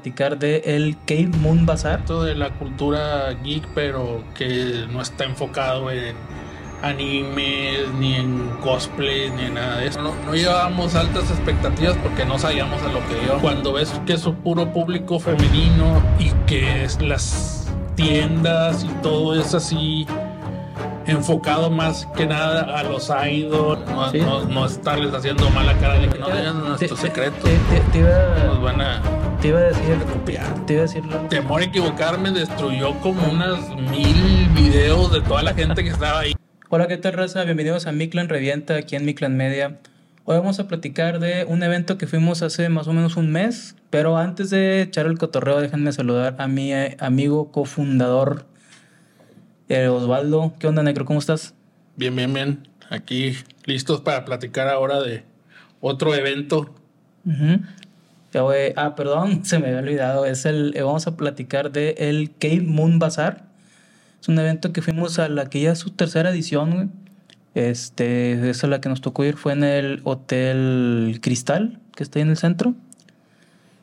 platicar de el Cave Moon Bazaar. Esto de la cultura geek, pero que no está enfocado en animes, ni en cosplay, ni en nada de eso. No, no llevábamos altas expectativas porque no sabíamos a lo que íbamos. Cuando ves que es un puro público femenino y que es las tiendas y todo es así enfocado más que nada a los idols, no, Sí. no- no estarles haciendo mala cara de que no digan nuestros Te- secretos. Te, iba, Nos van a te iba a decir, copiar. te iba a decir Temor a equivocarme destruyó como unas mil videos de toda la gente que estaba ahí. Hola, ¿qué tal, raza? Bienvenidos a Miclan Revienta, aquí en Miclan Media. Hoy vamos a platicar de un evento que fuimos hace más o menos un mes, pero antes de echar el cotorreo, déjenme saludar a mi eh, amigo cofundador, eh, Osvaldo. ¿Qué onda, Necro? ¿Cómo estás? Bien, bien, bien. Aquí listos para platicar ahora de otro evento. Ujú. Ya voy- Ah, perdón, se me había olvidado. Es el, eh, vamos a platicar de el Cave Moon Bazaar. Es un evento que fuimos a la que ya es su tercera edición, güey. Este, esa la que nos tocó ir fue en el Hotel Cristal, que está ahí en el centro.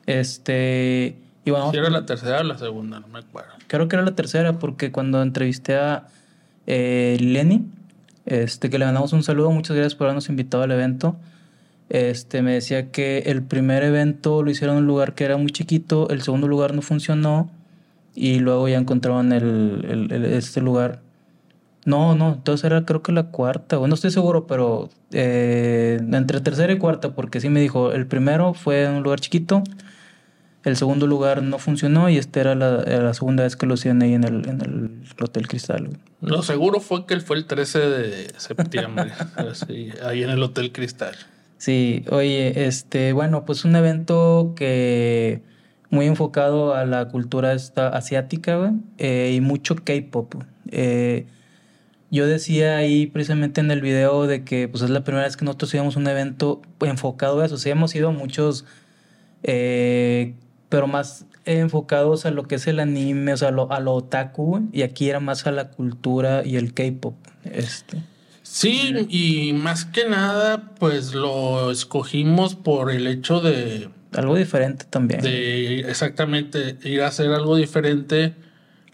Este, y Si era la tercera o la segunda, no me acuerdo. creo que era la tercera, porque cuando entrevisté a eh, Lenny, este, que le mandamos un saludo, muchas gracias por habernos invitado al evento. Este, me decía que el primer evento lo hicieron en un lugar que era muy chiquito, el segundo lugar no funcionó y luego ya encontraron el, el- el- este lugar. No, no, entonces era creo que la cuarta, bueno, no estoy seguro, pero eh, entre tercera y cuarta, porque sí me dijo, el primero fue en un lugar chiquito, el segundo lugar no funcionó y esta era la, segunda vez que lo hacían ahí en el, en el Hotel Cristal. Lo seguro fue que fue el 13 de septiembre, así, ahí en el Hotel Cristal. Sí, oye, este, bueno, pues un evento que muy enfocado a la cultura esta asiática, güey, eh, y mucho K-pop. Eh, yo decía ahí precisamente en el video de que pues es la primera vez que nosotros íbamos a un evento enfocado a eso. Sí, hemos ido a muchos, eh, pero más enfocados a lo que es el anime, o sea, a lo, a lo otaku, y aquí era más a la cultura y el K-pop. Este. Sí, y más que nada, pues lo escogimos por el hecho de, Algo diferente también. de exactamente ir a hacer algo diferente,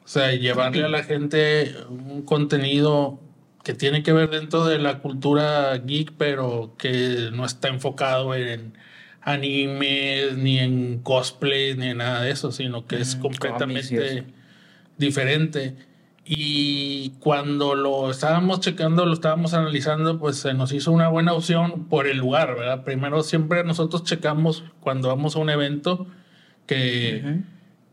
o sea, llevarle a la gente un contenido que tiene que ver dentro de la cultura geek, pero que no está enfocado en animes, ni en cosplay, ni en nada de eso, sino que es Mm, completamente y eso. diferente. Y cuando lo estábamos checando, lo estábamos analizando, pues se nos hizo una buena opción por el lugar, ¿verdad? Primero siempre nosotros checamos cuando vamos a un evento que, Ujú.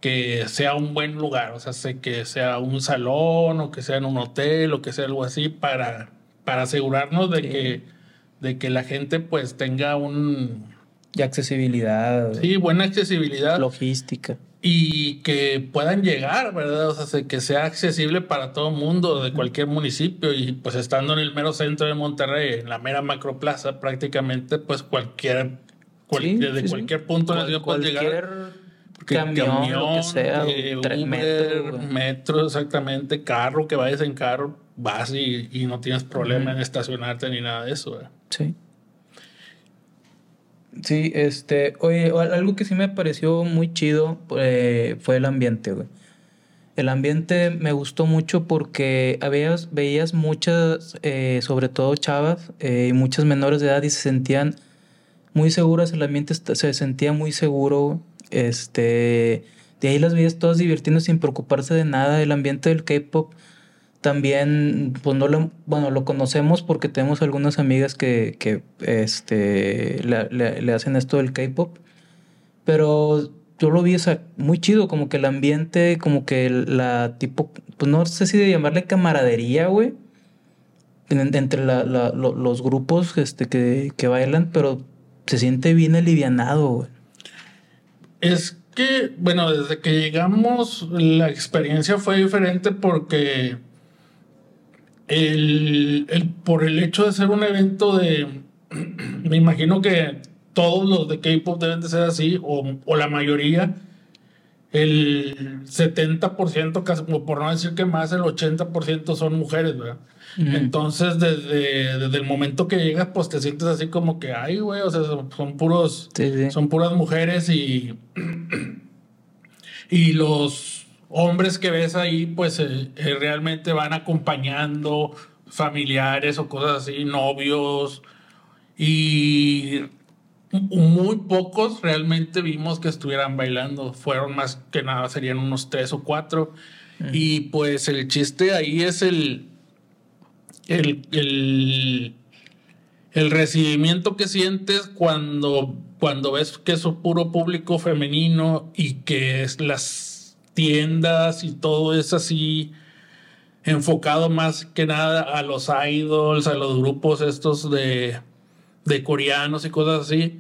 que sea un buen lugar, o sea, sé que sea un salón o que sea en un hotel o que sea algo así para, para asegurarnos de, Sí. que, de que la gente pues tenga un, Y accesibilidad, sí, buena accesibilidad logística. y que puedan llegar, ¿verdad? O sea, se- que sea accesible para todo el mundo de cualquier municipio y pues estando en el mero centro de Monterrey, en la mera macroplaza prácticamente, pues cualquier, cual- Sí, desde sí, sí. cualquier punto de la Cual- ciudad puedes llegar. cualquier Porque camión, lo que sea, eh, Uber, metro, metro, exactamente, carro, que vayas en carro, vas y, y no tienes problema Ujú. en estacionarte ni nada de eso, ¿verdad? Sí. Sí, este, oye, algo que sí me pareció muy chido eh, fue el ambiente, güey. El ambiente me gustó mucho porque habías, veías muchas, eh, sobre todo chavas eh, y muchas menores de edad y se sentían muy seguras, el ambiente se sentía muy seguro. Este, de ahí las veías todas divirtiendo sin preocuparse de nada. El ambiente del K-pop también, pues no lo, bueno, lo conocemos porque tenemos algunas amigas que, que este, le, le- hacen esto del K-pop. Pero yo lo vi, o sea, muy chido, como que el ambiente, como que la tipo, pues no sé si de llamarle camaradería, güey. en- Entre la- la- lo- los grupos este, que, que bailan, pero se siente bien alivianado, güey. Es que, bueno, desde que llegamos, la experiencia fue diferente porque el, el- por el hecho de ser un evento de, me imagino que todos los de K-pop deben de ser así, o, o la mayoría, el 70%, casi, por no decir que más, el 80% son mujeres, ¿verdad? Entonces, desde, desde el momento que llegas, pues te sientes así como que, ay, güey, o sea, son, son puros, Sí, sí. son puras mujeres y, Y los hombres que ves ahí, pues eh, eh, realmente van acompañando familiares o cosas así, novios. Y muy pocos realmente vimos que estuvieran bailando. Fueron más que nada, serían unos tres o cuatro. Y pues el chiste ahí es el, el, el, el recibimiento que sientes cuando, cuando ves que es un puro público femenino y que es las tiendas y todo es así enfocado más que nada a los idols, a los grupos estos de, de coreanos y cosas así,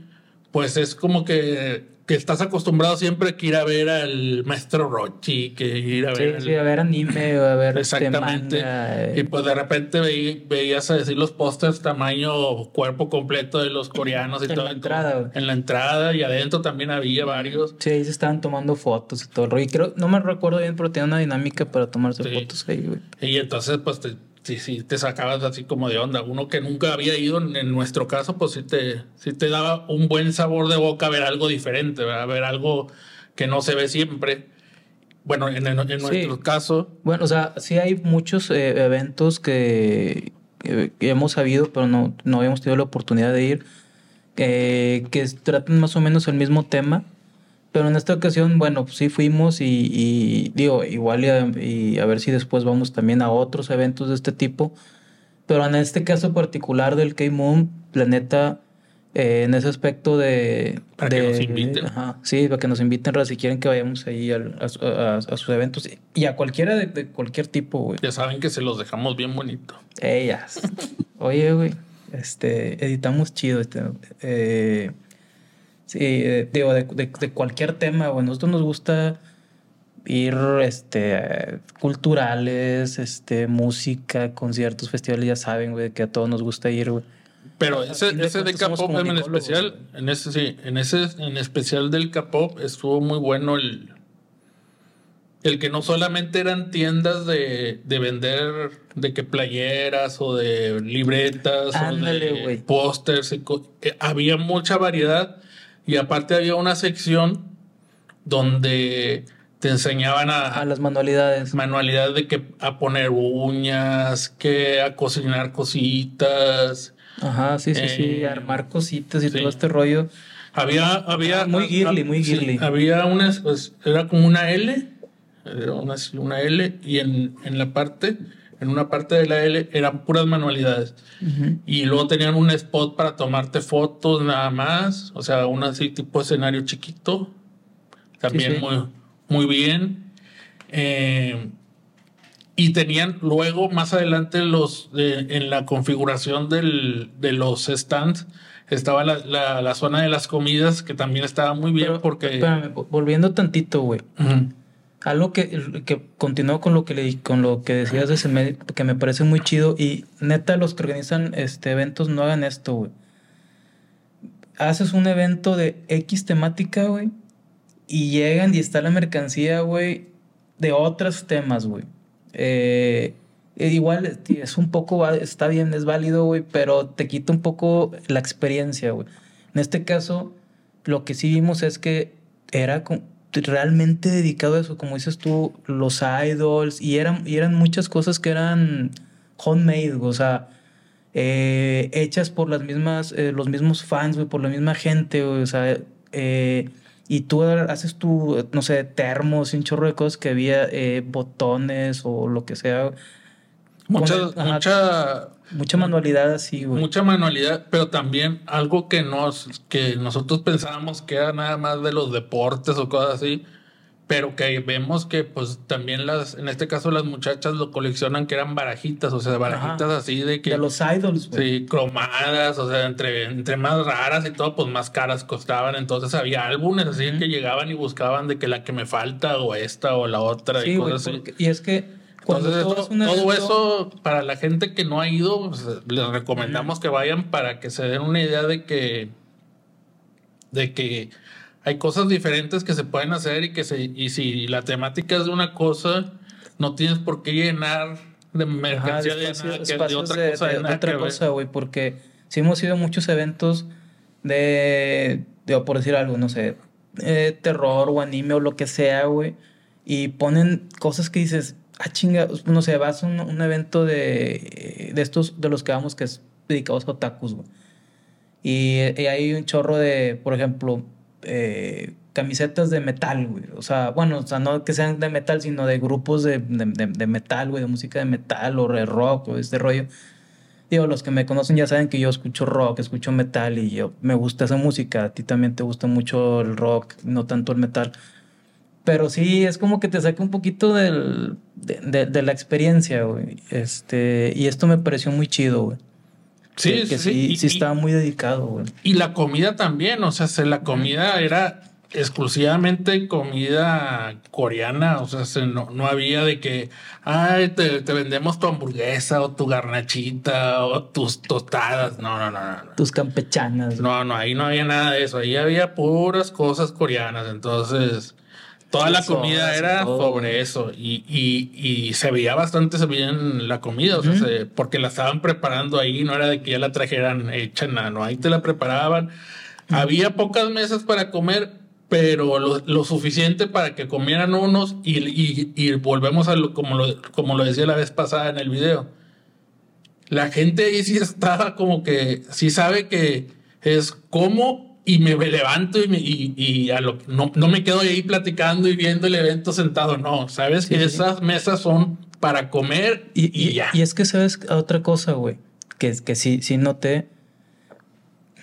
pues es como que que estás acostumbrado siempre que ir a ver al maestro Rochi, que ir a ver. Sí, a ver anime o a ver este Exactamente. Eh. Y pues de repente veías a decir los pósters tamaño cuerpo completo de los coreanos y todo. En la entrada, En la entrada y adentro también había varios. Sí, ahí se estaban tomando fotos y todo. Y creo, no me recuerdo bien, pero tenía una dinámica para tomarse fotos ahí, güey. Y entonces, pues te sí, sí, te sacabas así como de onda. Uno que nunca había ido, en nuestro caso, pues sí te, sí te daba un buen sabor de boca ver algo diferente, ver algo que no se ve siempre. Bueno, en, en, nuestro caso. Bueno, o sea, sí hay muchos eh, eventos que, hemos sabido, pero no, no habíamos tenido la oportunidad de ir, que tratan más o menos el mismo tema pero en esta ocasión, bueno, pues sí fuimos y, digo, igual y a, ver si después vamos también a otros eventos de este tipo. Pero en este caso particular del K-Moon, Planeta, eh, en ese aspecto de... Para que nos inviten. sí, para que nos inviten, si quieren que vayamos ahí a, sus eventos y a cualquiera de, cualquier tipo, güey. Ya saben que se los dejamos bien bonito. Ellas. Oye, güey, este, editamos chido. Este, eh, Sí, digo, de, de, cualquier tema, bueno, nosotros nos gusta ir, este, culturales, este, música, conciertos, festivales, ya saben, güey, que a todos nos gusta ir, güey. Pero ese, ese de K-pop en especial, en ese sí, en ese en especial del K-pop estuvo muy bueno el, el que no solamente eran tiendas de, de vender de que playeras o de libretas o de pósters, eh, había mucha variedad y aparte había una sección donde te enseñaban a, a las manualidades. Manualidades de que a poner uñas, que a cocinar cositas. Ajá, sí, sí, sí, eh, armar cositas y todo este rollo. Había, había. muy girly, muy girly. había una, pues, era como una L, era una, una L, y en, en la parte en una parte de la L eran puras manualidades. Y luego tenían un spot para tomarte fotos nada más. O sea, un así tipo escenario chiquito. También Muy, muy bien. Eh, y tenían luego más adelante los en la configuración del, de los stands estaba la, la, zona de las comidas que también estaba muy bien porque espérame, volviendo tantito güey algo que, que continuó con lo que le con lo que decías que me parece muy chido y neta los que organizan este eventos no hagan esto, güey. Haces un evento de X temática, güey, y llegan y está la mercancía, güey, de otros temas, güey. Eh, igual es un poco, está bien, es válido, güey, pero te quita un poco la experiencia, güey. En este caso, lo que sí vimos es que era con, realmente dedicado a eso, como dices tú, los idols, y eran, y eran muchas cosas que eran homemade, o sea, eh, hechas por las mismas, eh, los mismos fans, por la misma gente, o sea, eh, y tú haces tu, no sé, termos y un chorro de cosas que había, botones o lo que sea. Mucha, mucha Mucha manualidad así, güey. Mucha manualidad, pero también algo que nos, que nosotros pensábamos que era nada más de los deportes o cosas así, pero que vemos que pues también las, en este caso las muchachas lo coleccionan que eran barajitas, o sea, barajitas así de que... De los idols, güey. Sí, cromadas, o sea, entre, entre más raras y todo, pues más caras costaban. Entonces había álbumes así que llegaban y buscaban de que la que me falta o esta o la otra y cosas así. Y es que entonces, todo, eso, para la gente que no ha ido, pues, les recomendamos que vayan para que se den una idea de que, de que hay cosas diferentes que se pueden hacer y que se, y si la temática es de una cosa, no tienes por qué llenar de mercancía de, otra cosa. De, otra cosa, güey, porque si hemos ido a muchos eventos de, de, por decir algo, no sé, eh, terror o anime o lo que sea, güey, y ponen cosas que dices, ah, chinga, no sé, vas a un, evento de, de estos, de los que vamos que es dedicados a otakus, güey. Y, y hay un chorro de, por ejemplo, eh, camisetas de metal, güey. O sea, bueno, o sea, no que sean de metal, sino de grupos de, de metal, güey, de música de metal o de rock o este rollo. Digo, los que me conocen ya saben que yo escucho rock, escucho metal y yo me gusta esa música. A ti también te gusta mucho el rock, no tanto el metal. Pero sí, es como que te saca un poquito del, de, de, de la experiencia, güey. Este, y esto me pareció muy chido, güey. Sí, que, que sí, sí, y, sí estaba muy dedicado, güey. Y la comida también, o sea, se, la comida era exclusivamente comida coreana, o sea, se, no, no, había de que, ay, te, te, vendemos tu hamburguesa o tu garnachita o tus tostadas, no, no, no, no. Tus campechanas. No, no, ahí no había nada de eso, ahí había puras cosas coreanas, entonces toda la comida era sobre eso y, y, y, se veía bastante bien la comida, o sea, -huh. se, porque la estaban preparando ahí, no era de que ya la trajeran hecha nada, no, ahí te la preparaban. Uh -huh. Había pocas mesas para comer, pero lo, lo, suficiente para que comieran unos y, y, y volvemos a lo como, lo como lo decía la vez pasada en el video. La gente ahí sí estaba como que, sí sabe que es como y me levanto y, me, y, y a lo, no, no, me quedo ahí platicando y viendo el evento sentado, no, sabes sí, que sí. esas mesas son para comer y, y, ya. Y es que sabes otra cosa, güey, que, que sí, sí noté,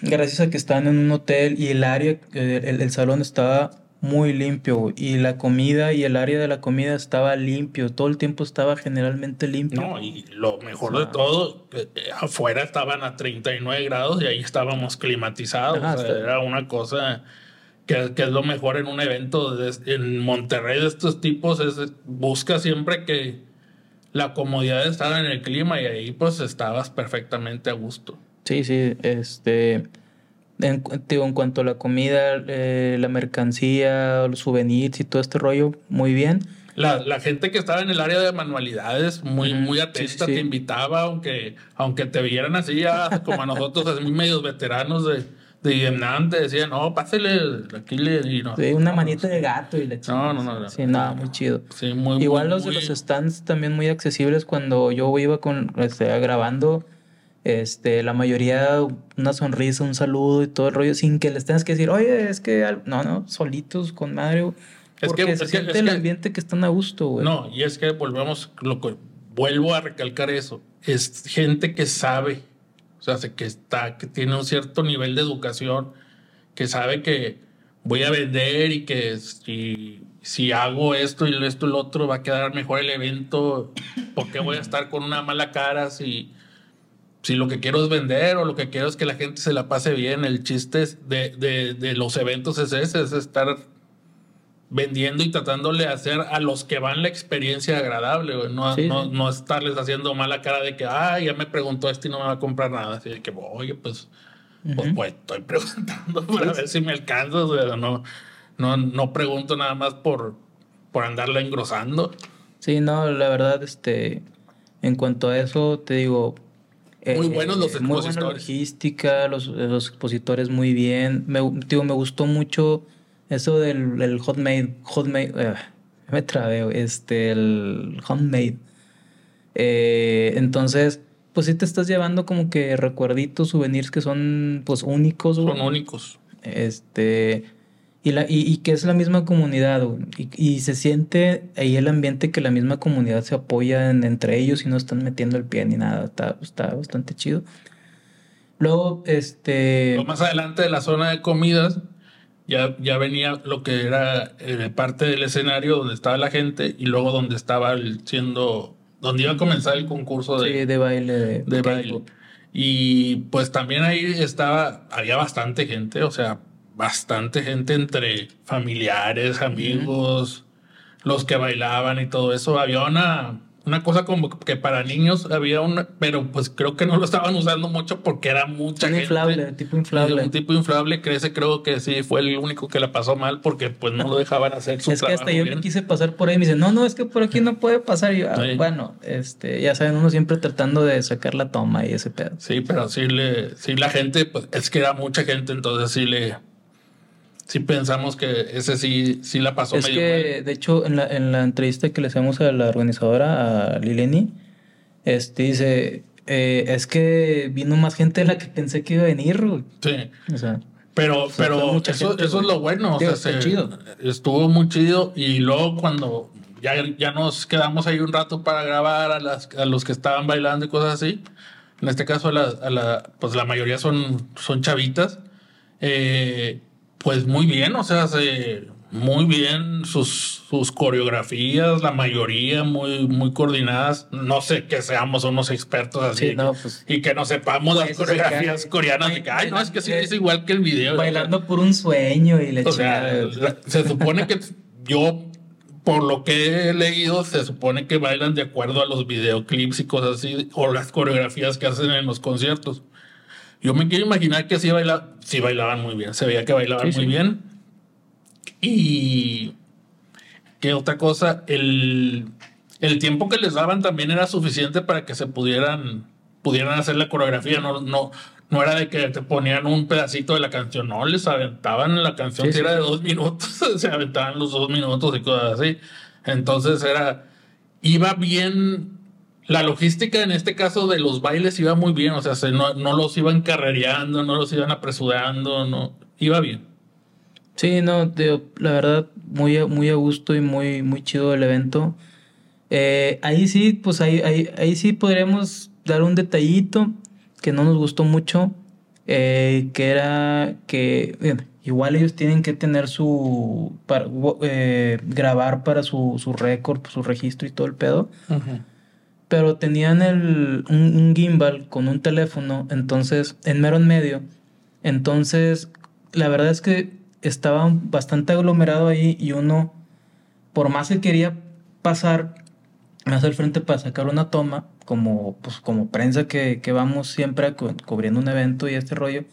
gracias a que estaban en un hotel y el área, el, el salón estaba muy limpio, y la comida y el área de la comida estaba limpio, todo el tiempo estaba generalmente limpio. No, y lo mejor o sea, de todo, eh, afuera estaban a 39 grados y ahí estábamos climatizados, Ajá, o sea, era una cosa que, que, es lo mejor en un evento de, en Monterrey de estos tipos, es, busca siempre que la comodidad de estar en el clima y ahí pues estabas perfectamente a gusto. Sí, sí, este en, digo, en cuanto a la comida, eh, la mercancía, los souvenirs y todo este rollo, muy bien. La, la, gente que estaba en el área de manualidades, muy, muy atenta, sí, sí. te invitaba, aunque, aunque te vieran así ya, como a nosotros, así medios veteranos de, de Vietnam, te decían, no, pásale, aquí le... Y no, sí, una manita de gato y le No, no, no. no sí, nada, no, muy chido. Sí, muy, Igual muy, los muy... de los stands también muy accesibles cuando yo iba con, este, grabando este, la mayoría una sonrisa, un saludo y todo el rollo, sin que les tengas que decir, oye, es que, no, no, solitos con madre, porque es que, se es siente que, el ambiente que están a gusto, güey. No, y es que volvemos, lo que, vuelvo a recalcar eso, es gente que sabe, o sea, que está, que tiene un cierto nivel de educación, que sabe que voy a vender y que si, si hago esto y esto y lo otro va a quedar mejor el evento, porque voy a estar con una mala cara si si lo que quiero es vender o lo que quiero es que la gente se la pase bien, el chiste de, de, de los eventos es ese, es estar vendiendo y tratándole de hacer a los que van la experiencia agradable, No, sí, no, sí. no, estarles haciendo mala cara de que, ah, ya me preguntó este y no me va a comprar nada. Así de que, oye, pues, uh -huh. pues, pues, estoy preguntando para ver si me alcanza. O sea, no, no, no pregunto nada más por, por andarla engrosando. Sí, no, la verdad, este, en cuanto a eso, te digo, muy buenos los expositores. Muy buena logística, los, los expositores muy bien. Me, digo, me gustó mucho eso del el hotmade. hotmade uh, me trabeo, este, el homemade. Eh, entonces, pues sí te estás llevando como que recuerditos, souvenirs que son pues únicos. Son únicos. Este, y, la, y, y, que es la misma comunidad, y, y, se siente ahí el ambiente que la misma comunidad se apoya en, entre ellos y no están metiendo el pie ni nada. Está, está bastante chido. Luego, este. Más adelante de la zona de comidas, ya, ya venía lo que era eh, parte del escenario donde estaba la gente y luego donde estaba el, siendo. donde iba a comenzar el concurso de, sí, de baile. De, de baile. Y pues también ahí estaba, había bastante gente, o sea, bastante gente entre familiares, amigos, los que bailaban y todo eso. Había una, una cosa como que para niños había una, pero pues creo que no lo estaban usando mucho porque era mucha gente. inflable, tipo inflable. Un tipo inflable que ese creo que sí fue el único que la pasó mal porque pues no lo dejaban hacer su Es que hasta yo bien. me quise pasar por ahí y me dicen, no, no, es que por aquí no puede pasar. Y yo, ah, sí. bueno, este, ya saben, uno siempre tratando de sacar la toma y ese pedo. Sí, pero sí le, sí la gente, pues es que era mucha gente, entonces sí le sí pensamos que ese sí, sí la pasó es que, de hecho, en la, en la entrevista que le hacemos a la organizadora, a Lileni, este dice, eh, es que vino más gente de la que pensé que iba a venir. Sí. O sea, pero, pero eso, eso es lo bueno. O sea, chido. Estuvo muy chido. Y luego cuando ya, ya nos quedamos ahí un rato para grabar a, las, a los que estaban bailando y cosas así. En este caso, a la, a la, pues la mayoría son, son chavitas. Eh, pues muy bien, o sea, se, muy bien sus, sus coreografías, la mayoría muy, muy coordinadas. No sé que seamos unos expertos así pues, y que no sepamos las pues, coreografías coreanas. y que, ay, no, es que sí es igual que el video. Bailando por un sueño y le O sea, se supone que yo, por lo que he leído, se supone que bailan de acuerdo a los videoclips y cosas así, o las coreografías que hacen en los conciertos. Yo me quiero imaginar que así baila, sí bailaban muy bien, se veía que bailaban muy bien. Y qué otra cosa, el, el, tiempo que les daban también era suficiente para que se pudieran, pudieran hacer la coreografía, no, no, no era de que te ponían un pedacito de la canción, no, les aventaban la canción, si era de dos minutos, se aventaban los dos minutos y cosas así. Entonces era, iba bien, la logística en este caso de los bailes iba muy bien, o sea, se, no, no los iban carrereando, no los iban apresurando, no, iba bien. Sí, no, la verdad, muy, muy a gusto y muy, muy chido el evento. Eh, ahí sí, pues ahí, ahí, ahí, sí podríamos dar un detallito que no nos gustó mucho, eh, que era que igual ellos tienen que tener su, para, eh, grabar para su, su récord, su registro y todo el pedo. Pero tenían el, un, un, gimbal con un teléfono, entonces, en mero en medio. Entonces, la verdad es que estaba bastante aglomerado ahí y uno, por más que quería pasar más al frente para sacar una toma, como, pues, como prensa que, que vamos siempre cubriendo un evento y este rollo,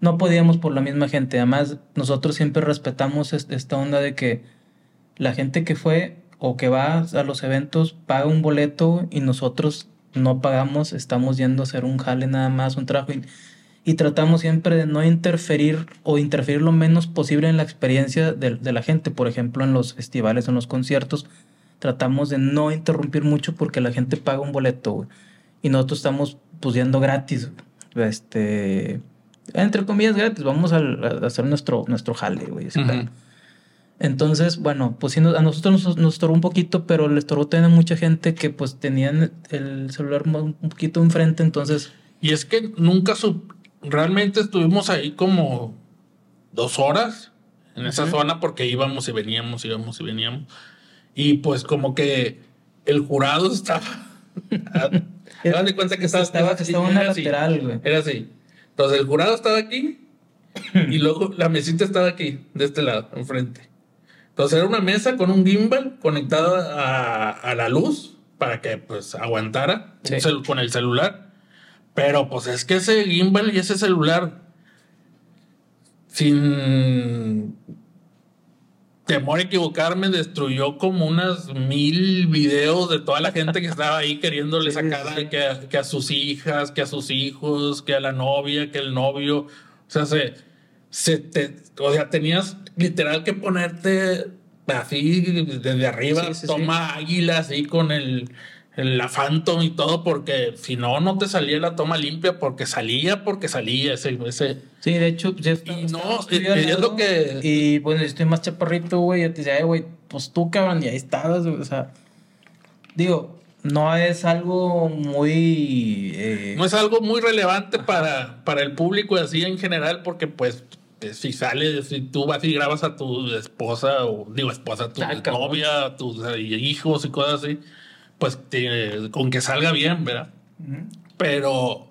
no podíamos por la misma gente. Además, nosotros siempre respetamos esta onda de que la gente que fue o que va a los eventos paga un boleto y nosotros no pagamos, estamos yendo a hacer un jale nada más, un trabajo y tratamos siempre de no interferir o interferir lo menos posible en la experiencia de, la gente. Por ejemplo, en los festivales, en los conciertos, tratamos de no interrumpir mucho porque la gente paga un boleto, Y nosotros estamos pues yendo gratis, este, entre comillas gratis, vamos a, hacer nuestro, nuestro jale, güey. Entonces, bueno, pues sí, a nosotros nos, nos, estorbó un poquito, pero le estorbó también a mucha gente que pues tenían el celular un poquito enfrente, entonces... Y es que nunca realmente estuvimos ahí como dos horas en esa zona porque íbamos y veníamos, íbamos y veníamos. Y pues como que el jurado estaba... Hagan de cuenta que estaba, estaba, estaba una lateral, güey. Era así. Entonces el jurado estaba aquí y luego la mesita estaba aquí, de este lado, enfrente. Entonces era una mesa con un gimbal conectado a, a la luz para que pues aguantara con el celular. Pero pues es que ese gimbal y ese celular, sin temor a equivocarme, destruyó como unas mil videos de toda la gente que estaba ahí queriéndole sacar Que, a, sus hijas, que a sus hijos, que a la novia, que el novio. O sea, se, se te, o sea, tenías literal que ponerte así desde arriba, toma águila así con el la Phantom y todo, porque si no, no te salía la toma limpia, porque salía, porque salía ese. ese. Sí, de hecho, ya y no, es lo que. Y bueno, estoy más chaparrito, güey. Yo te decía, güey, pues tú, cabrón, y ahí estabas, güey. O sea, digo, no es algo muy. Eh, no es algo muy relevante para, para el público así en general, porque pues si sales, si tú vas y grabas a tu esposa, o digo esposa, tu novia, tus hijos y cosas así pues con que salga bien, ¿verdad? Pero,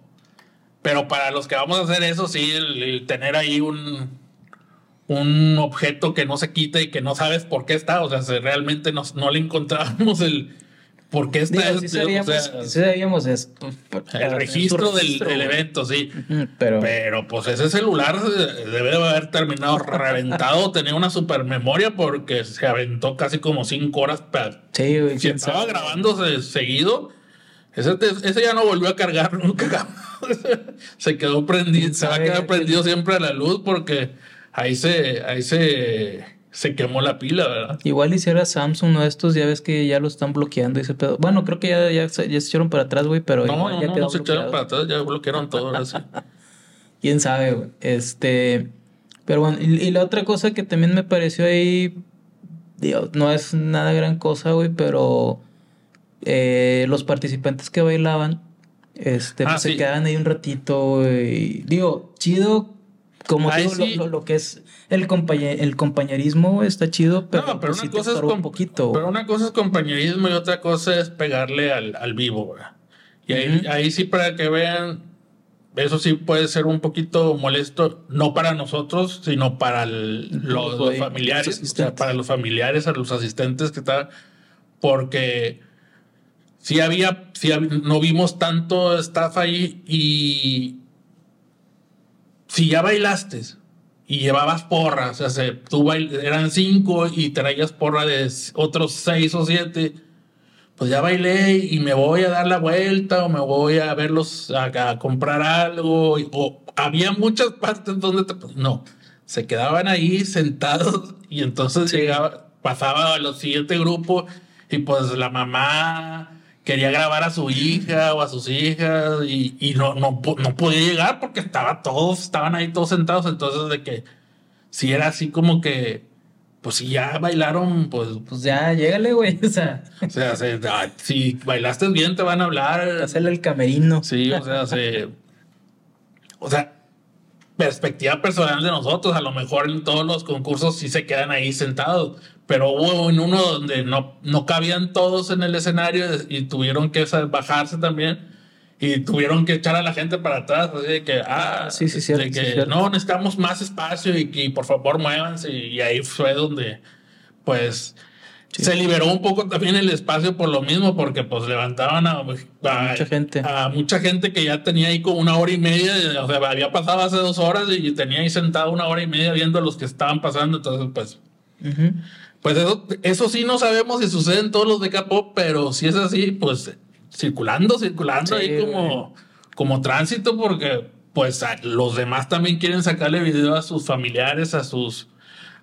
pero para los que vamos a hacer eso, sí, el, tener ahí un, un objeto que no se quita y que no sabes por qué está, o sea, realmente no le encontramos el, por qué está. sí sabíamos, esto. el registro del, evento, sí. pero, pero pues ese celular debe de haber terminado reventado, tenía una super memoria porque se aventó casi como cinco horas. Sí, Si estaba grabándose seguido, ese, ese ya no volvió a cargar nunca. se quedó prendido, se va a quedar prendido siempre a la luz porque ahí se, ahí se, se quemó la pila, ¿verdad? Igual hiciera Samsung uno de estos, ya ves que ya lo están bloqueando ese pedo. Bueno, creo que ya, ya, se, ya se echaron para atrás, güey, pero No, igual no, ya no, se echaron para atrás, ya bloquearon todo. ahora sí. Quién sabe, güey. Este. Pero bueno, y, y la otra cosa que también me pareció ahí. Digo, no es nada gran cosa, güey, pero. eh, los participantes que bailaban. Este, Ah, pues se sí. quedaban ahí un ratito, güey. Digo, chido. Como digo, lo- sí. lo, lo que es el, el compañerismo está chido, pero, no, pero pues, una sí cosa es un poquito. Pero una cosa es compañerismo y otra cosa es pegarle al, al vivo, ¿verdad? Y ahí, sí para que vean, eso sí puede ser un poquito molesto, no para nosotros, sino para el- los, familiares, los o sea, asistentes. para los familiares, a los asistentes que estaban, porque sí había, sí no vimos tanto staff ahí y si ya bailaste y llevabas porra, o sea, se- tú bail- eran cinco y traías porra de otros seis o siete, pues ya bailé y me voy a dar la vuelta o me voy a verlos a, a comprar algo. y- o había muchas partes donde te, pues, no, se quedaban ahí sentados y entonces Sí. llegaba, pasaba a los siguiente grupo y pues la mamá quería grabar a su hija o a sus hijas y, y no, no, no podía llegar porque estaba todos, estaban ahí todos sentados, entonces de que si era así como que, pues si ya bailaron, pues Pues ya, llégale, güey. O sea, o sea, se- ah, si bailaste bien te van a hablar. hacerle el camerino. Sí, o sea, se, o sea, perspectiva personal de nosotros, a lo mejor en todos los concursos sí se quedan ahí sentados, pero hubo en uno donde no, no cabían todos en el escenario y tuvieron que bajarse también y tuvieron que echar a la gente para atrás, así de que, ah, Sí, sí, cierto, de sí, que cierto. no, necesitamos más espacio y que por favor muévanse y ahí fue donde, pues, Sí. se liberó un poco también el espacio por lo mismo, porque pues levantaban a, a- mucha gente. a mucha gente que ya tenía ahí como una hora y media, o sea, había pasado hace dos horas y tenía ahí sentado una hora y media viendo a los que estaban pasando, entonces pues, Ujú. Pues eso, eso sí no sabemos si sucede en todos los de K-pop, pero si es así, pues circulando, circulando Sí, ahí como, como tránsito, porque pues los demás también quieren sacarle video a sus familiares, a sus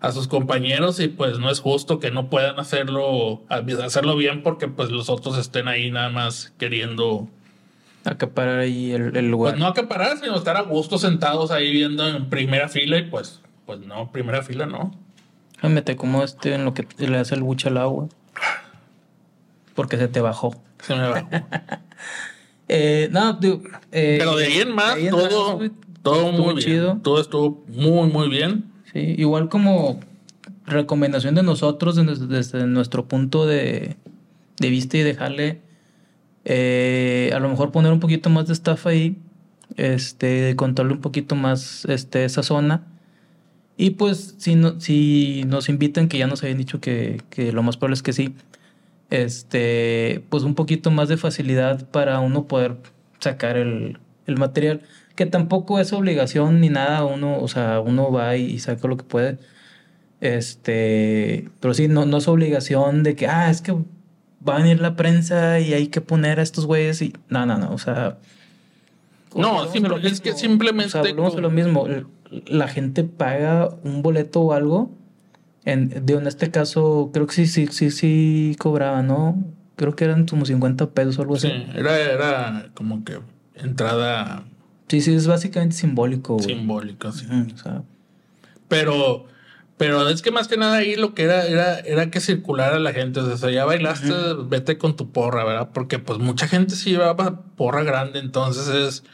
a sus compañeros y pues no es justo que no puedan hacerlo hacerlo bien porque pues los otros estén ahí nada más queriendo Acaparar ahí el, el lugar. pues no acaparar sino estar a gusto sentados ahí viendo en primera fila y pues pues no primera fila no Te como este en lo que le hace el buche al agua. Porque se te bajó. se me va Eh, no, digo, eh, Pero de ahí en más, de ahí en todo, más, todo muy bien. chido. Todo estuvo muy, muy bien. Sí, igual como recomendación de nosotros desde, desde nuestro punto de, de vista y dejarle eh, a lo mejor poner un poquito más de staff ahí, este, contarle un poquito más este, esa zona. Y pues si, no, si nos invitan, que ya nos habían dicho que, que lo más probable es que sí, este, pues un poquito más de facilidad para uno poder sacar el, el material, que tampoco es obligación ni nada, uno, o sea, uno va y, y saca lo que puede. Este, pero sí, no, no es obligación de que, ah, es que va a venir la prensa y hay que poner a estos güeyes y, no, no, no, o sea. No, simple- es que simplemente O sea, volvemos a lo mismo. La gente paga un boleto o algo. En, digo, en este caso, creo que sí, sí, sí, sí cobraba, ¿no? Creo que eran como 50 pesos o algo Sí, así. era, era como que entrada Sí, sí, es básicamente simbólico, güey. simbólica. sí. Ujú, o sea, Pero, pero es que más que nada ahí lo que era, era, era que circulara la gente. O sea, ya bailaste, vete con tu porra, ¿verdad? Porque pues mucha gente sí llevaba porra grande, entonces es,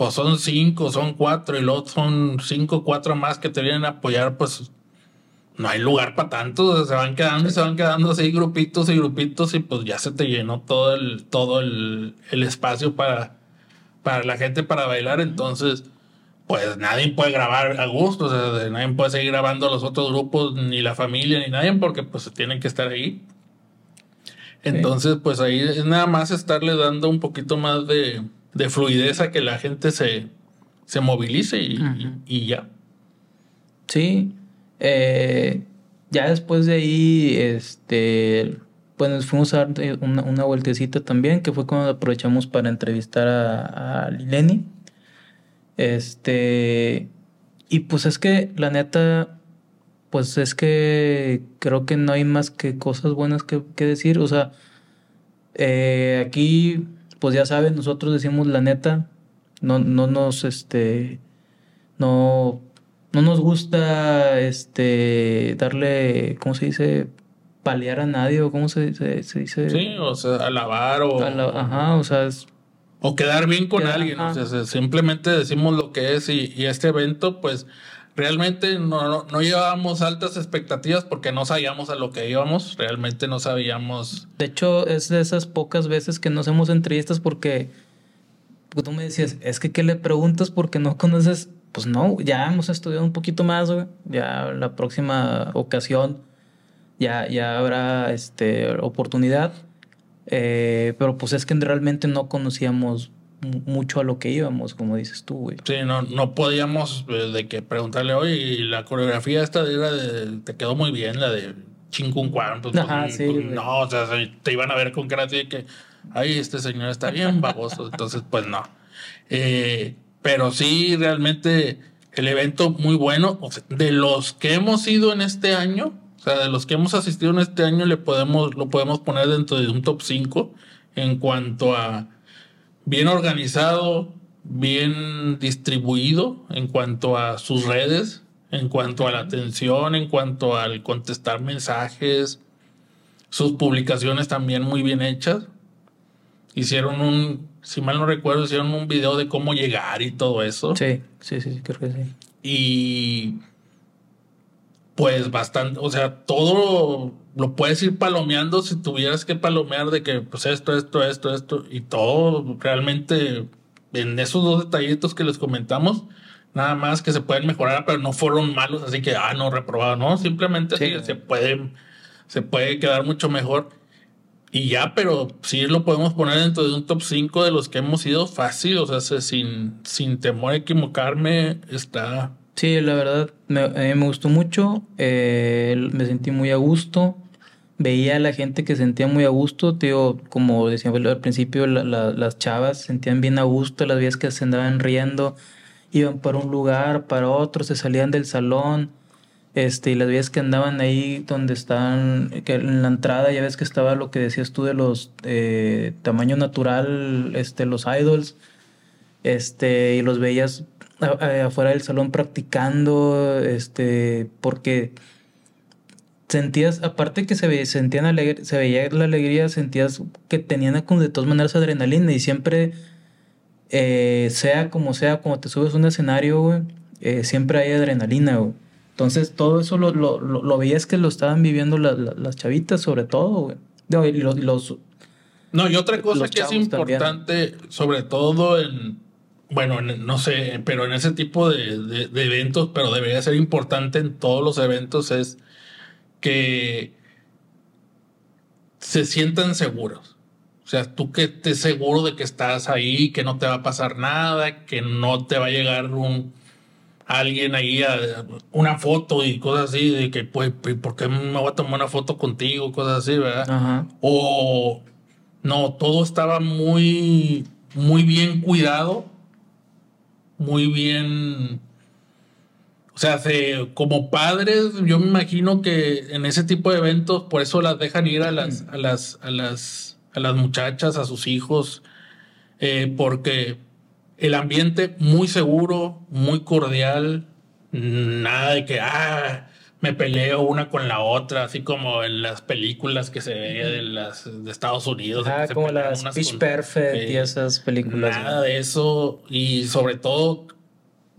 pues son cinco, son cuatro, y luego son cinco, cuatro más que te vienen a apoyar, pues no hay lugar para tantos, se van quedando y se van quedando así grupitos y grupitos, y pues ya se te llenó todo el, todo el, el espacio para, para la gente para bailar, entonces pues nadie puede grabar a gusto, o sea, de- nadie puede seguir grabando a los otros grupos, ni la familia, ni nadie, porque pues tienen que estar ahí. Entonces, pues ahí es nada más estarle dando un poquito más de, de fluidez a que la gente se, se movilice y, y ya. Sí. Eh, ya después de ahí, este, pues nos fuimos a dar una, una vueltecita también, que fue cuando aprovechamos para entrevistar a, a Lileni. Este, Y pues es que, la neta, pues es que creo que no hay más que cosas buenas que, que decir. O sea, eh, aquí, pues ya saben, nosotros decimos la neta. No, no nos, este, no, no nos gusta, este, darle, ¿cómo se dice? Palear a nadie o cómo se, se, se dice. Sí, o sea, alabar o... Ala- ajá, o sea, es- O quedar bien con Quedar- alguien. ajá. O sea, simplemente decimos lo que es y, y este evento, pues realmente no, no, no llevábamos altas expectativas porque no sabíamos a lo que íbamos. Realmente no sabíamos. De hecho, es de esas pocas veces que no hacemos entrevistas porque pues, tú me decías, es que ¿qué le preguntas porque no conoces? Pues no, ya hemos estudiado un poquito más, güey. Ya la próxima ocasión ya, ya habrá este, oportunidad. Eh, pero pues es que realmente no conocíamos mucho a lo que íbamos, como dices tú, güey. Sí, no, no podíamos eh, de que preguntarle, oye, y la coreografía esta era de, te quedó muy bien, la de Chinguncuan. Pues, Ajá, pues, sí, pues, no, o sea, se- te iban a ver con cara de que, ay, este señor está bien baboso. Entonces, pues no. Eh, pero sí, realmente el evento muy bueno. O sea, de los que hemos ido en este año, o sea, de los que hemos asistido en este año, le podemos, lo podemos poner dentro de un top 5 en cuanto a bien organizado, bien distribuido en cuanto a sus redes, en cuanto a la atención, en cuanto al contestar mensajes, sus publicaciones también muy bien hechas. Hicieron un, si mal no recuerdo, hicieron un video de cómo llegar y todo eso. Sí, sí, sí, sí, creo que sí. Y pues bastante, o sea, todo lo puedes ir palomeando si tuvieras que palomear de que pues esto, esto, esto, esto y todo realmente en esos dos detallitos que les comentamos, nada más que se pueden mejorar, pero no fueron malos, así que ah, no reprobado, no, simplemente Sí. sí, se puede se puede quedar mucho mejor. Y ya, pero sí lo podemos poner dentro de un top 5 de los que hemos ido fácil, o sea, se- sin, sin temor a equivocarme, está Sí, la verdad, me, a mí me gustó mucho, eh, me sentí muy a gusto, veía a la gente que sentía muy a gusto, digo, como decía al principio, la- la- las chavas se sentían bien a gusto, las veías que se andaban riendo, iban para un lugar, para otro, se salían del salón, este, y las veías que andaban ahí donde estaban, que en la entrada ya ves que estaba lo que decías tú de los eh, tamaño natural, este, los idols, este, y los veías afuera del salón practicando, este, porque sentías, aparte que se ve, sentían alegre, se veía la alegría, sentías que tenían como de todas maneras adrenalina y siempre, eh, sea como sea, cuando te subes a un escenario, güey, eh, siempre hay adrenalina, güey. Entonces todo eso lo, lo, lo, lo veías que lo estaban viviendo la- la- las chavitas sobre todo, güey. No, y los, No, y otra cosa que es también. importante, sobre todo en, bueno, en- no sé, pero en ese tipo de, de- de eventos, pero debería ser importante en todos los eventos, es que se sientan seguros. O sea, tú que estés seguro de que estás ahí, que no te va a pasar nada, que no te va a llegar un alguien ahí a una foto y cosas así, de que, pues, ¿por qué me voy a tomar una foto contigo? Cosas así, ¿verdad? ajá. O no, todo estaba muy, muy bien cuidado, muy bien. O sea, se- como padres, yo me imagino que en ese tipo de eventos, por eso las dejan ir a las, a las, a las, a las muchachas, a sus hijos, eh, porque el ambiente muy seguro, muy cordial, nada de que, ah, me peleo una con la otra, así como en las películas que se ve de las de Estados Unidos. Ah, como las Pitch con- Perfect y eh, esas películas. Nada de eso. Y sobre todo,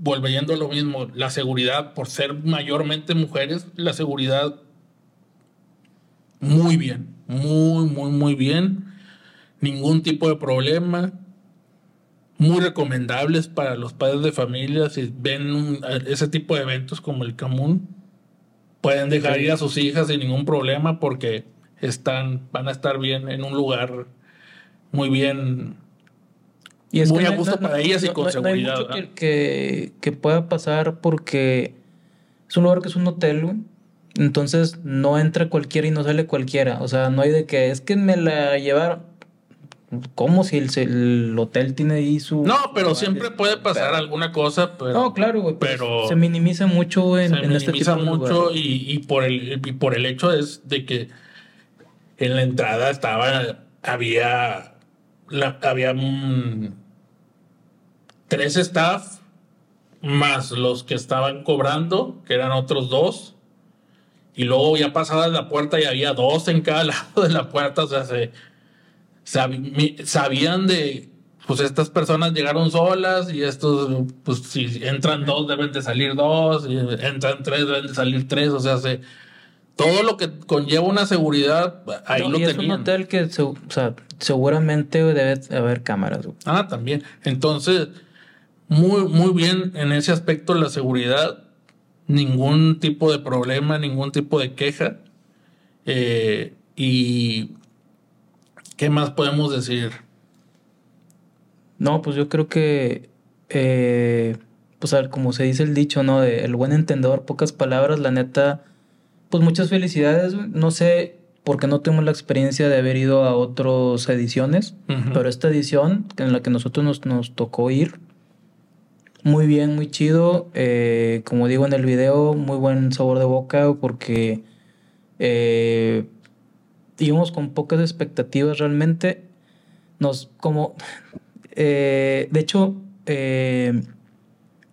volviendo a lo mismo, la seguridad, por ser mayormente mujeres, la seguridad muy bien. Muy, muy, muy bien. Ningún tipo de problema. Muy recomendables para los padres de familia. Si ven un- ese tipo de eventos como el Camun, pueden dejar ir a sus hijas sin ningún problema porque están, van a estar bien en un lugar muy bien Y es Muy que a no- gusto no- para ellas y no- con no- no hay seguridad, mucho que, que, que pueda pasar porque es un lugar que es un hotel, güey. Entonces no entra cualquiera y no sale cualquiera. O sea, no hay de que es que me la llevaron. ¿Cómo si el, hotel tiene ahí su... No, pero siempre puede pasar alguna cosa. Pero, no, claro, güey. Pero se minimiza mucho en, se este minimiza mucho y, y, por el, y por el hecho es de que en la entrada estaba... Había... La, había tres staff más los que estaban cobrando, que eran otros dos. Y luego ya pasaba la puerta y había dos en cada lado de la puerta. O sea, se sabían de, pues estas personas llegaron solas y estos, pues si entran dos deben de salir dos, y entran tres deben de salir tres, o sea, se, todo lo que conlleva una seguridad, ahí lo y Es un hotel que, o sea, seguramente debe haber cámaras. Ah, también. Entonces, muy, muy bien en ese aspecto la seguridad, ningún tipo de problema, ningún tipo de queja. Eh, y ¿Qué más podemos decir? No, pues yo creo que, eh, pues a ver, como se dice el dicho, ¿no? De el buen entendedor, pocas palabras, la neta, pues muchas felicidades. No sé por qué no tenemos la experiencia de haber ido a otras ediciones, pero esta edición en la que nosotros nos, nos tocó ir, muy bien, muy chido. Eh, como digo en el video, muy buen sabor de boca porque... Eh, íbamos con pocas expectativas realmente. Nos, como, eh, de hecho, eh,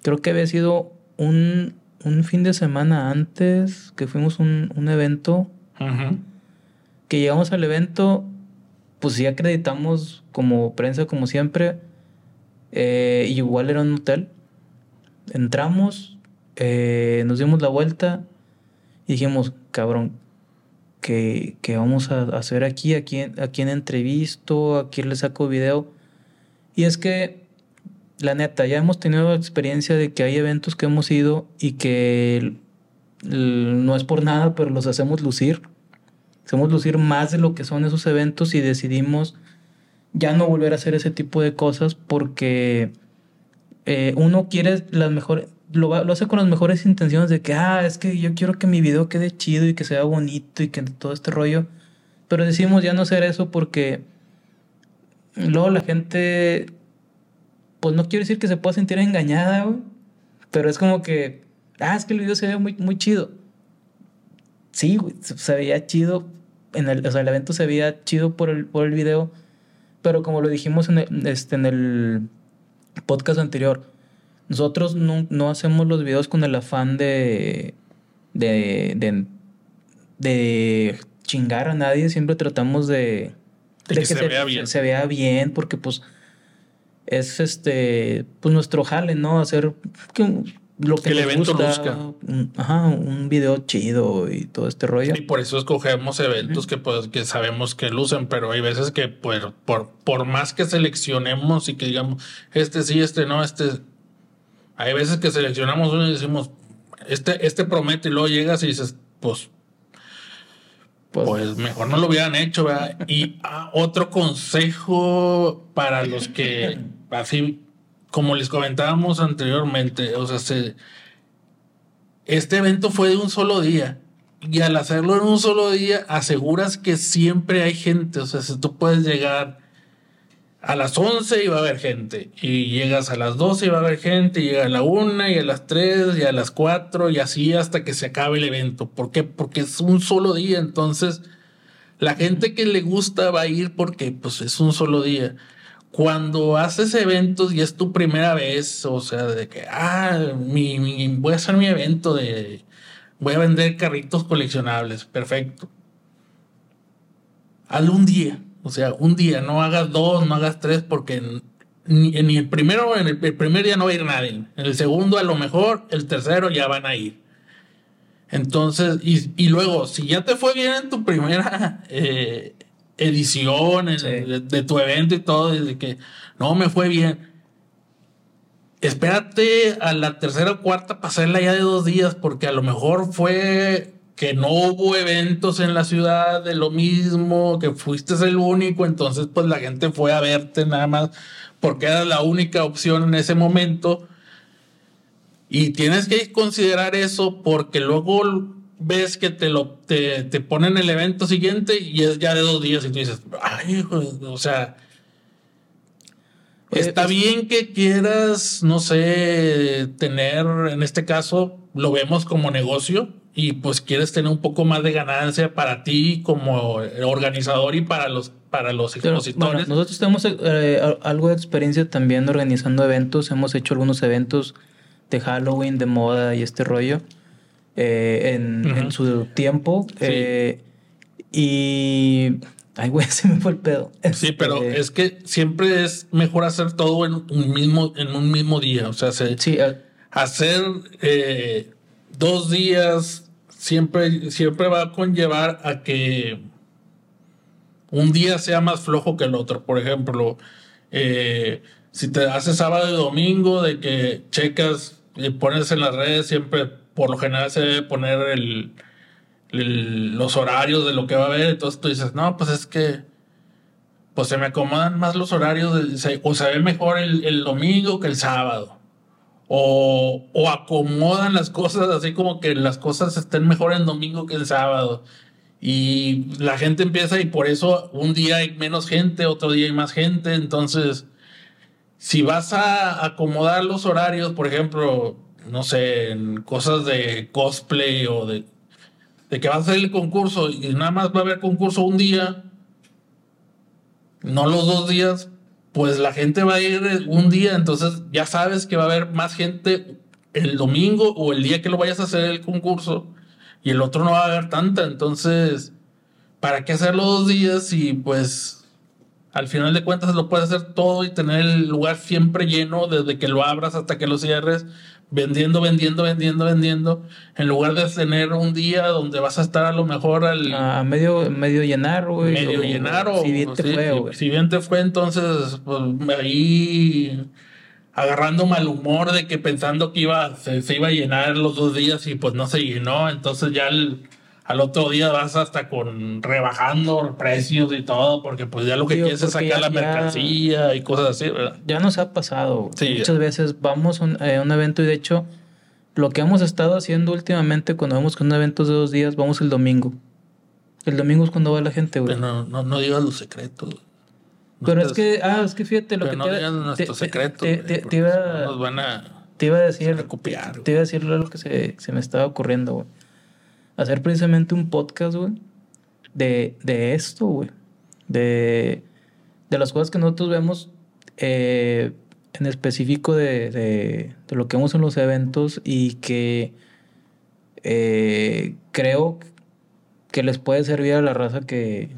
creo que había sido un, un, fin de semana antes que fuimos a un, un evento. Que llegamos al evento, pues sí acreditamos como prensa, como siempre. Eh, igual era un hotel. Entramos, nos dimos la vuelta y dijimos, cabrón, que, vamos a hacer aquí, a quién, a quién entrevisto, a quién le saco video. Y es que, la neta, ya hemos tenido la experiencia de que hay eventos que hemos ido y que no es por nada, pero los hacemos lucir. Hacemos lucir más de lo que son esos eventos y decidimos ya no volver a hacer ese tipo de cosas porque eh, uno quiere las mejores lo, hace con las mejores intenciones de que, ah, es que yo quiero que mi video quede chido y que sea bonito y que todo este rollo. Pero decidimos ya no hacer eso porque luego la gente, pues no quiero decir que se pueda sentir engañada, güey. Pero es como que, ah, es que el video se ve muy, muy chido. Sí, güey, se veía chido. En el, o sea, el evento se veía chido por el, por el video. Pero como lo dijimos en este, en el podcast anterior, nosotros no, hacemos los videos con el afán de, de, de, chingar a nadie, siempre tratamos de, que, se, vea bien. Se, vea bien, porque pues es este, pues nuestro jale, ¿no? Hacer lo que, el evento busca. Un, ajá, un video chido y todo este rollo. Y por eso escogemos eventos que pues que sabemos que lucen, pero hay veces que por, por, por más que seleccionemos y que digamos, este sí, este no, este hay veces que seleccionamos uno y decimos, este, este promete y luego llegas y dices, pues, pues, pues mejor no lo hubieran hecho, ¿verdad? Y ah, otro consejo para los que, así como les comentábamos anteriormente, o sea, se, este evento fue de un solo día. Y al hacerlo en un solo día, aseguras que siempre hay gente. O sea, si tú puedes llegar a las 11 iba a haber gente. Y llegas a las 12 y va a haber gente. Y llega a la 1 y a las 3 y a las 4 y así hasta que se acabe el evento. ¿Por qué? Porque es un solo día. Entonces, la gente que le gusta va a ir porque pues es un solo día. Cuando haces eventos y es tu primera vez, o sea, de que, ah, mi, voy a hacer mi evento de, voy a vender carritos coleccionables, perfecto. Hazlo un día o sea, un día, no hagas dos, no hagas tres, porque ni, en el primero, en el, primer día no va a ir nadie. En el segundo, a lo mejor, el tercero ya van a ir. Entonces, y, luego, si ya te fue bien en tu primera eh, edición de, tu evento y todo, desde que no me fue bien, espérate a la tercera o cuarta pasarla ya de dos días, porque a lo mejor fue que no hubo eventos en la ciudad de lo mismo, que fuiste el único, entonces pues la gente fue a verte nada más porque era la única opción en ese momento. Y tienes que considerar eso porque luego ves que te lo te, te ponen el evento siguiente y es ya de dos días y tú dices, ay, o sea, Está bien que quieras, no sé, tener, en este caso, lo vemos como negocio y pues quieres tener un poco más de ganancia para ti como organizador y para los, para los Pero, expositores. bueno, nosotros tenemos eh, algo de experiencia también organizando eventos. Hemos hecho algunos eventos de Halloween, de moda y este rollo eh, en, su tiempo. eh, y. Ay, güey, se me fue el pedo. Sí, pero Este, es que siempre es mejor hacer todo en un mismo, en un mismo día. O sea, se- Sí, eh, hacer eh, dos días siempre, siempre va a conllevar a que un día sea más flojo que el otro. Por ejemplo, eh, si te haces sábado y domingo, de que checas y pones en las redes, siempre por lo general se debe poner los horarios de lo que va a haber. Entonces tú dices, no, pues es que pues se me acomodan más los horarios, o se ve mejor el, el domingo que el sábado. O, o acomodan las cosas así como que las cosas estén mejor en domingo que el sábado. Y la gente empieza y por eso un día hay menos gente, otro día hay más gente. Entonces, si vas a acomodar los horarios, por ejemplo, no sé, en cosas de cosplay o de, de que vas a hacer el concurso y nada más va a haber concurso un día, no los dos días, pues la gente va a ir un día, entonces ya sabes que va a haber más gente el domingo o el día que lo vayas a hacer el concurso y el otro no va a haber tanta, entonces, ¿para qué hacerlo dos días y pues al final de cuentas lo puedes hacer todo y tener el lugar siempre lleno desde que lo abras hasta que lo cierres, vendiendo, vendiendo, vendiendo, vendiendo, en lugar de tener un día donde vas a estar a lo mejor al a medio, medio llenar, güey. medio o- llenar o Si bien te sí, fue, güey. si bien te fue entonces pues ahí agarrando mal humor de que pensando que iba se, se iba a llenar los dos días y pues no se llenó entonces ya el- al otro día vas hasta con rebajando precios y todo porque pues ya lo que quieres es sacar la mercancía y cosas así ¿verdad? Ya nos ha pasado. güey. Sí. Muchas veces vamos a un, a un evento y de hecho lo que hemos estado haciendo últimamente cuando vamos con un evento de dos días, vamos el domingo. El domingo es cuando va la gente, güey. Pero no, no, no digas los secretos No Pero es que, ah, es que fíjate lo que no te, nuestros te- secretos te, iba, nos van a te iba a decir, recopiar, güey. te iba a decir lo que se, se me estaba ocurriendo, güey. Hacer precisamente un podcast, güey, de, de esto, güey. De, de las cosas que nosotros vemos eh, en específico de, de, lo que vemos en los eventos y que eh, creo que les puede servir a la raza que,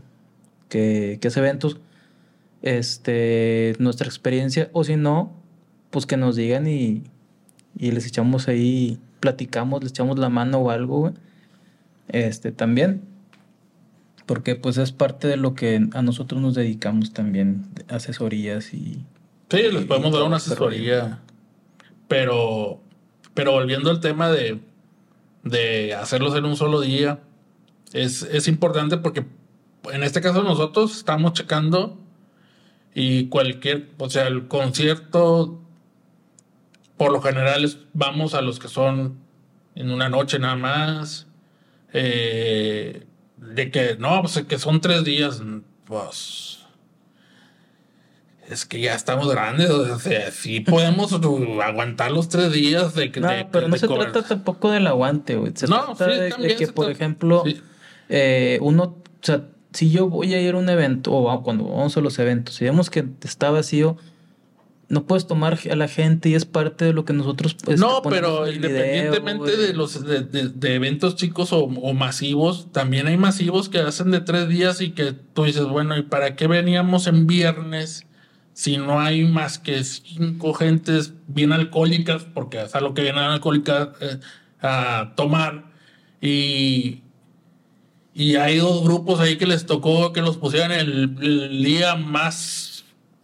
que, que hace eventos este, nuestra experiencia, o si no, pues que nos digan y, y les echamos ahí, platicamos, les echamos la mano o algo, güey. Este, también. Porque pues es parte de lo que a nosotros nos dedicamos también, asesorías y... Sí, les podemos dar una este asesoría. Pero, pero volviendo al tema de, de hacerlos en un solo día, es, es importante porque en este caso nosotros estamos checando y cualquier, o sea, el concierto, por lo general vamos a los que son en una noche nada más. Eh, de que no, pues que son tres días, pues es que ya estamos grandes, o sea, sí podemos aguantar los tres días de que... No, de- pero no de se cobrar. trata tampoco del aguante, güey. Se No, trata sí, de- que, por ejemplo, sí. eh, uno, o sea, si yo voy a ir a un evento, o cuando vamos a los eventos, si vemos que está vacío, no puedes tomar a la gente y es parte de lo que nosotros... este, No, pero en el video, independientemente de los de, de- de eventos chicos o, o masivos, también hay masivos que hacen de tres días y que tú dices, bueno, ¿y para qué veníamos en viernes si no hay más que cinco gentes bien alcohólicas, porque es a lo que vienen alcohólicas eh, a tomar y y hay dos grupos ahí que les tocó que los pusieran el, el día más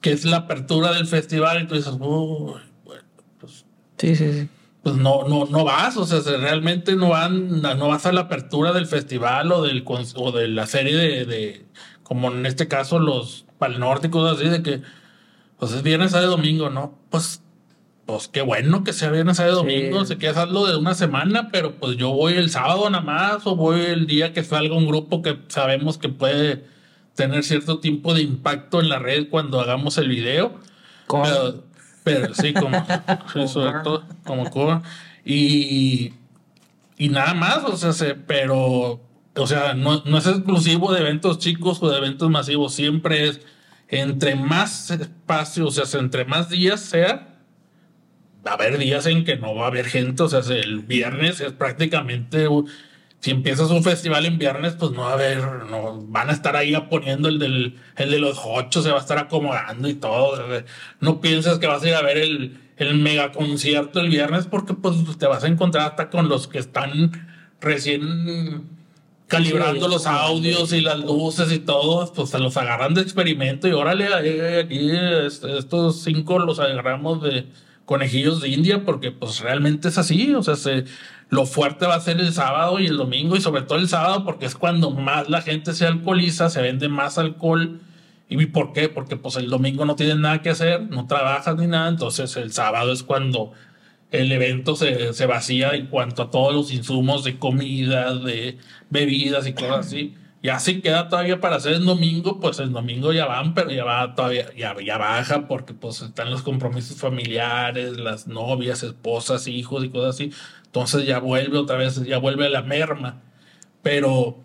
que es la apertura del festival y tú dices, "Uy, bueno, pues Sí, sí, sí. pues no, no, no vas, o sea, se- realmente no van, no vas a la apertura del festival o del o de la serie de, de como en este caso los Pal Norte y cosas así, de que pues es viernes, sábado, domingo, ¿no? Pues, pues qué bueno que sea viernes, sábado, Sí. domingo, se quiere hacerlo de una semana, pero pues yo voy el sábado nada más, o voy el día que salga un grupo que sabemos que puede tener cierto tiempo de impacto en la red cuando hagamos el video. Pero, pero sí, como, sobre todo, como. Y, y nada más, o sea, se, pero, o sea, no, no es exclusivo de eventos chicos o de eventos masivos, siempre es entre más espacio, o sea, entre más días sea, va a haber días en que no va a haber gente, o sea, el viernes es prácticamente si empiezas un festival en viernes, pues no va a haber, no, van a estar ahí poniendo el, del, el de los ocho, se va a estar acomodando y todo. No piensas que vas a ir a ver el, el mega concierto el viernes porque pues te vas a encontrar hasta con los que están recién calibrando los audios y las luces y todo, pues se los agarran de experimento y órale, aquí estos cinco los agarramos de conejillos de India porque pues realmente es así, o sea, se, lo fuerte va a ser el sábado y el domingo y sobre todo el sábado porque es cuando más la gente se alcoholiza, se vende más alcohol. ¿Y por qué? Porque pues el domingo no tienen nada que hacer, no trabajas ni nada, entonces el sábado es cuando el evento se, se vacía en cuanto a todos los insumos de comida, de bebidas y cosas así. Y así queda todavía para hacer el domingo, pues el domingo ya van, pero ya va todavía, ya, ya baja porque pues están los compromisos familiares, las novias, esposas, hijos y cosas así entonces ya vuelve otra vez, ya vuelve la merma. Pero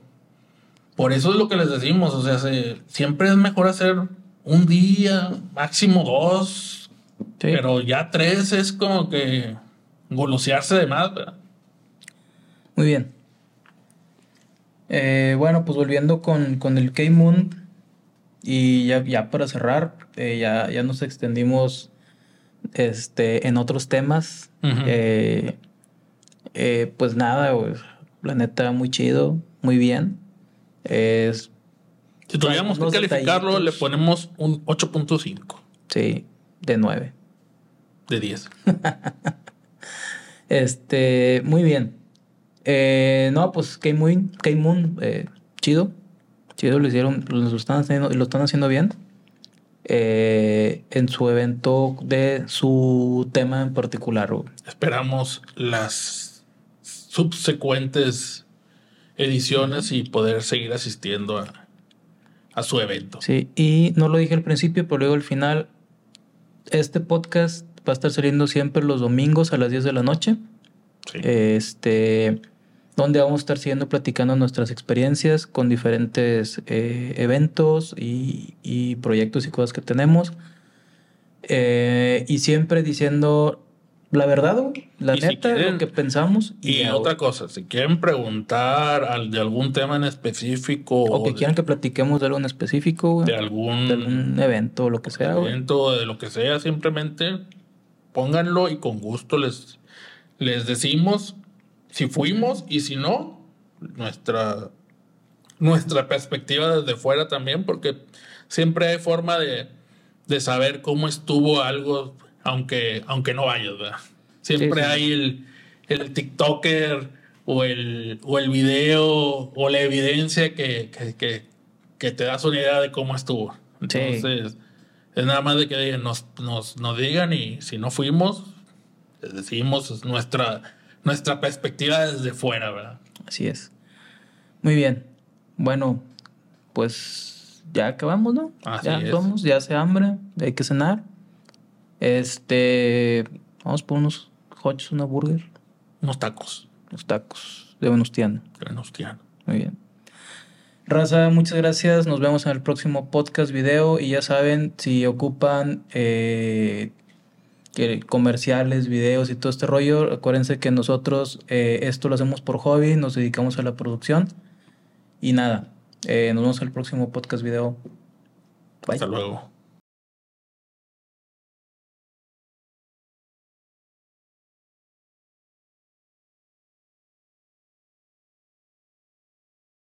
por eso es lo que les decimos, o sea, siempre es mejor hacer un día, máximo dos, pero ya tres es como que golosearse de más, ¿verdad? Muy bien. Eh, bueno, pues volviendo con, con el K-Moon, y ya, ya para cerrar, eh, ya, ya nos extendimos este, en otros temas. Eh, pues nada, güey. La neta, muy chido, muy bien. Es. Si tuviéramos que calificarlo, le ponemos un 8.5. Sí, de 9. De 10. este, muy bien. Eh, no, pues K-Moon, K-Moon eh, chido. Chido, lo hicieron, lo están haciendo, lo están haciendo bien. Eh, en su evento de su tema en particular. Esperamos las subsecuentes ediciones y poder seguir asistiendo a, a su evento. Sí, y no lo dije al principio, pero luego al final, este podcast va a estar saliendo siempre los domingos a las 10 de la noche. Sí. Este, donde vamos a estar siguiendo platicando nuestras experiencias con diferentes eh, eventos y, y, proyectos y cosas que tenemos. Eh, y siempre diciendo la verdad, la neta, lo que pensamos. Y, otra cosa, si quieren preguntar de algún tema en específico. O que quieran que platiquemos de algo en específico, De algún, evento o lo que sea, Evento, de lo que sea, simplemente pónganlo y con gusto les, les decimos si fuimos y si no, nuestra, nuestra perspectiva desde fuera también, porque siempre hay forma de, de saber cómo estuvo algo aunque, aunque no vayas, ¿verdad? Siempre hay el, el TikToker o el, o el video o la evidencia que, que, que, te das una idea de cómo estuvo. Entonces, es nada más de que nos, nos, nos digan y si no fuimos, les decimos nuestra, nuestra perspectiva desde fuera, ¿verdad? Así es. Muy bien. Bueno, pues ya acabamos, ¿no? Así ya vamos, ya hace hambre, hay que cenar. Este. Vamos por unos hotches, una burger. Unos tacos. Unos tacos de Venustiano. De Venustiano. Muy bien. Raza, muchas gracias. Nos vemos en el próximo podcast video. Y ya saben, si ocupan eh, comerciales, videos y todo este rollo, acuérdense que nosotros eh, esto lo hacemos por hobby, nos dedicamos a la producción. Y nada, eh, nos vemos en el próximo podcast video. Bye. Hasta luego.